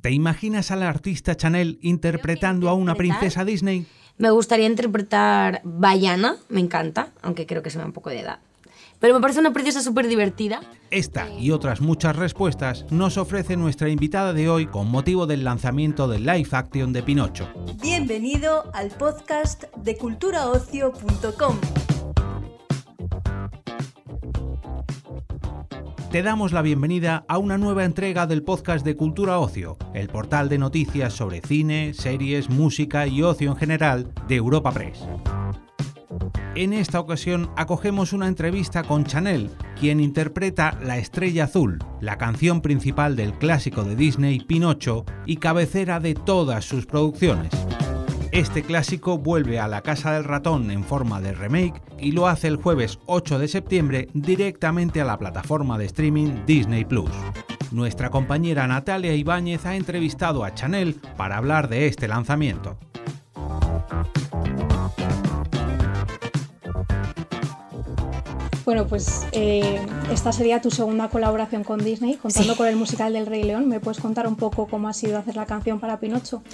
¿Te imaginas a la artista Chanel interpretando a una princesa Disney? Me gustaría interpretar Bayana, me encanta, aunque creo que se me da un poco de edad. Pero me parece una princesa súper divertida. Esta y otras muchas respuestas nos ofrece nuestra invitada de hoy con motivo del lanzamiento del live action de Pinocho. Bienvenido al podcast de culturaocio.com. Te damos la bienvenida a una nueva entrega del podcast de Cultura Ocio, el portal de noticias sobre cine, series, música y ocio en general de Europa Press. En esta ocasión acogemos una entrevista con Chanel, quien interpreta La Estrella Azul, la canción principal del clásico de Disney Pinocho y cabecera de todas sus producciones. Este clásico vuelve a la Casa del Ratón en forma de remake y lo hace el jueves 8 de septiembre directamente a la plataforma de streaming Disney Plus. Nuestra compañera Natalia Ibáñez ha entrevistado a Chanel para hablar de este lanzamiento. Bueno, pues eh, esta sería tu segunda colaboración con Disney, contando con el musical del Rey León. ¿Me puedes contar un poco cómo ha sido hacer la canción para Pinocho?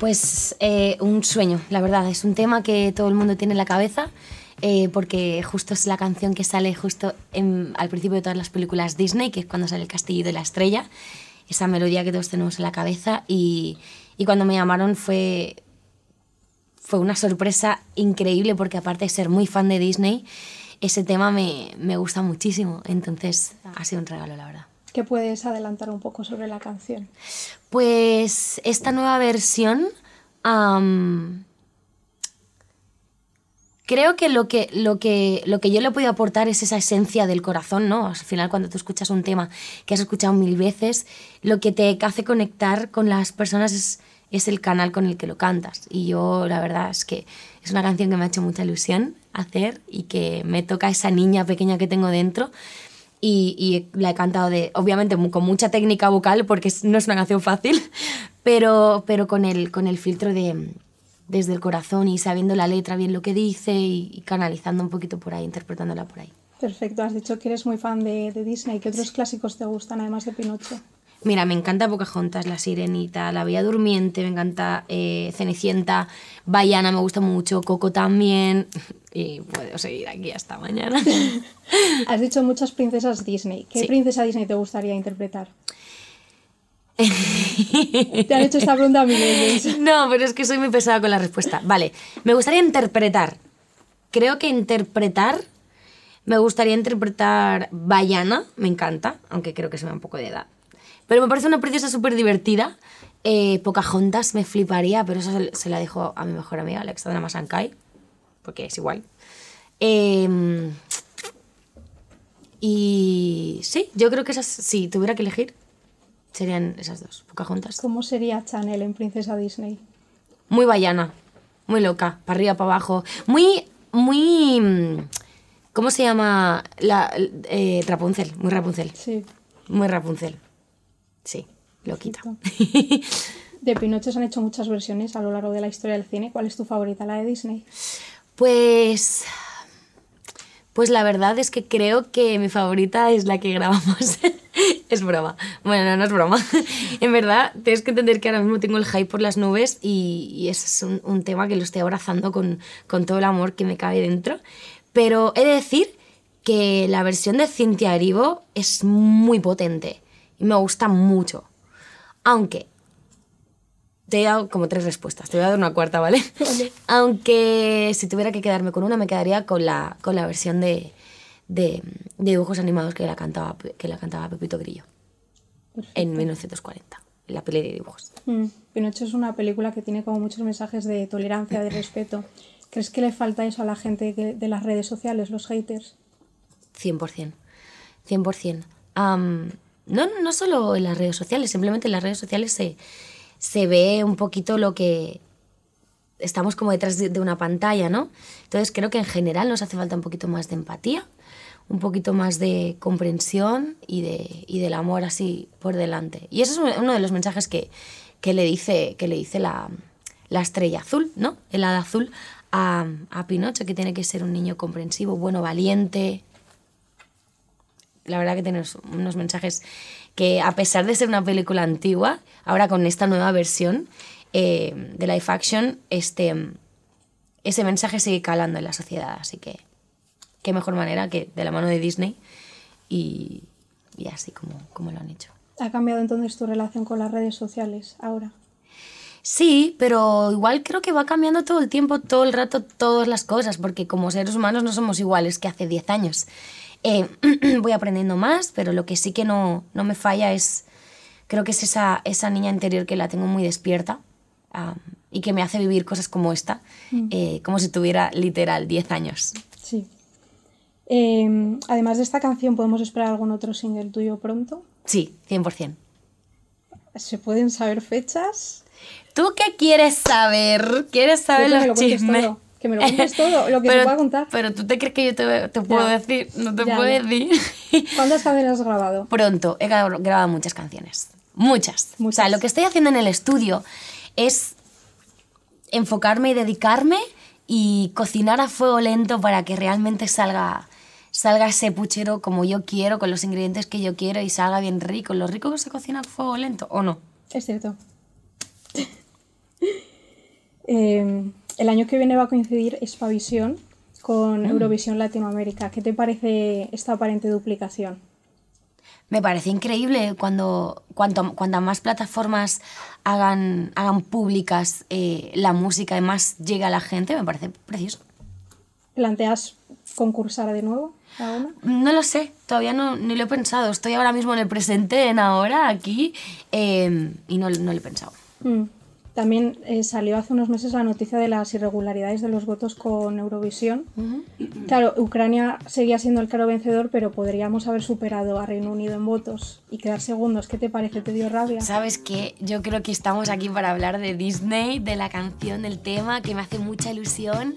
Pues eh, un sueño, la verdad. Es un tema que todo el mundo tiene en la cabeza. Eh, porque justo es la canción que sale justo al principio de todas las películas Disney, que es cuando sale el castillo de la estrella, esa melodía que todos tenemos en la cabeza. Y, y cuando me llamaron fue, fue una sorpresa increíble, porque aparte de ser muy fan de Disney, ese tema me, me gusta muchísimo. Entonces ha sido un regalo, la verdad. ¿Qué puedes adelantar un poco sobre la canción? Pues esta nueva versión... creo que lo, que lo que lo que yo le puedo aportar es esa esencia del corazón, ¿no? Al final, cuando tú escuchas un tema que has escuchado mil veces, lo que te hace conectar con las personas es, es el canal con el que lo cantas. Y yo, la verdad, es que es una canción que me ha hecho mucha ilusión hacer y que me toca esa niña pequeña que tengo dentro. Y, y, la he cantado de, obviamente con mucha técnica vocal porque no es una canción fácil, pero, pero con, el, con el filtro de desde el corazón y sabiendo la letra bien lo que dice y, canalizando un poquito por ahí, interpretándola por ahí. Perfecto, has dicho que eres muy fan de, de Disney. ¿Qué otros clásicos te gustan además de Pinocho? Mira, me encanta Pocahontas, La Sirenita, La Bella Durmiente, me encanta eh, Cenicienta, Bayana me gusta mucho, Coco también. Y puedo seguir aquí hasta mañana. Has dicho muchas princesas Disney. ¿Qué princesa Disney te gustaría interpretar? Te han hecho esta pregunta a mí. No, pero es que soy muy pesada con la respuesta. Vale, me gustaría interpretar. Creo que interpretar. Me gustaría interpretar Bayana, me encanta, aunque creo que se me da un poco de edad. Pero me parece una princesa súper divertida. Eh, Pocahontas me fliparía, pero eso se, la dejo a mi mejor amiga, Alexandra Masankai, porque es igual. Em, y sí, yo creo que esas, si tuviera que elegir, serían esas dos, Pocahontas. ¿Cómo sería Chanel en Princesa Disney? Muy vallana, muy loca, para arriba, para abajo. Muy, muy... ¿Cómo se llama? La, eh, Rapunzel, muy Rapunzel. Sí. Muy Rapunzel. Sí, lo quita. De Pinocho se han hecho muchas versiones a lo largo de la historia del cine. ¿Cuál es tu favorita, la de Disney? Pues. Pues la verdad es que creo que mi favorita es la que grabamos. es broma. Bueno, no, no es broma. en verdad, tienes que entender que ahora mismo tengo el hype por las nubes y, y ese es un, un, tema que lo estoy abrazando con, con todo el amor que me cabe dentro. Pero he de decir que la versión de Cintia Erivo es muy potente y me gusta mucho. Aunque te he dado como tres respuestas, te voy a dar una cuarta, ¿vale? Aunque si tuviera que quedarme con una, me quedaría con la, con la versión de, de, dibujos animados que la cantaba, que la cantaba Pepito Grillo en 1940, en la peli de dibujos. Mm. Pinocho es una película que tiene como muchos mensajes de tolerancia, de respeto. ¿Crees que le falta eso a la gente de las redes sociales, los haters? 100%. 100%. Um, no, no solo en las redes sociales, simplemente en las redes sociales se, se ve un poquito lo que estamos como detrás de, una pantalla, ¿no? Entonces creo que en general nos hace falta un poquito más de empatía, un poquito más de comprensión y, de, y del amor así por delante. Y ese es uno de los mensajes que, que le dice, que le dice la, la estrella azul, ¿no? El hada azul a, a Pinocho, que tiene que ser un niño comprensivo, bueno, valiente, la verdad que tiene unos- mensajes que a pesar de ser una película antigua, ahora con esta nueva versión eh, de live action, este, ese mensaje sigue calando en la sociedad. Así que qué mejor manera que de la mano de Disney y, y así como, como lo han hecho. ¿Ha cambiado entonces tu relación con las redes sociales ahora? Sí, pero igual creo que va cambiando todo el tiempo, todo el rato, todas las cosas, porque como seres humanos no somos iguales que hace 10 años. Eh, voy aprendiendo más, pero lo que sí que no, no me falla es, creo que es esa, esa niña interior que la tengo muy despierta y que me hace vivir cosas como esta, eh, como si tuviera literal 10 años. Sí. Eh, además de esta canción, ¿podemos esperar algún otro single tuyo pronto? Sí, 100%. ¿Se pueden saber fechas? ¿Tú qué quieres saber? ¿Quieres saber lo los chismes? Que me lo cuentes todo, lo que se pero, pueda contar. Pero tú te crees que yo te, te puedo Ya. decir, no te Ya, puedo ya. decir. ¿Cuántas canciones has grabado? Pronto, he gra- grabado muchas canciones. Muchas. O sea, Muchas. lo que estoy haciendo en el estudio es enfocarme y dedicarme y cocinar a fuego lento para que realmente salga, salga ese puchero como yo quiero, con los ingredientes que yo quiero y salga bien rico. ¿Lo rico que se cocina a fuego lento o no? Es cierto. Eh, el año que viene va a coincidir Spavisión con Eurovisión Latinoamérica. ¿Qué te parece esta aparente duplicación? Me parece increíble cuando cuanto, cuantas más plataformas hagan, hagan públicas eh, la música y más llega a la gente, me parece precioso. ¿Planteas concursar de nuevo a una? No lo sé, todavía no, ni lo he pensado. Estoy ahora mismo en el presente, en ahora, aquí, eh, y no, no lo he pensado. Mm. También eh, salió hace unos meses la noticia de las irregularidades de los votos con Eurovisión. Claro, Ucrania seguía siendo el claro vencedor, pero podríamos haber superado a Reino Unido en votos y quedar segundos. ¿Qué te parece? ¿Te dio rabia? ¿Sabes qué? Yo creo que estamos aquí para hablar de Disney, de la canción, del tema, que me hace mucha ilusión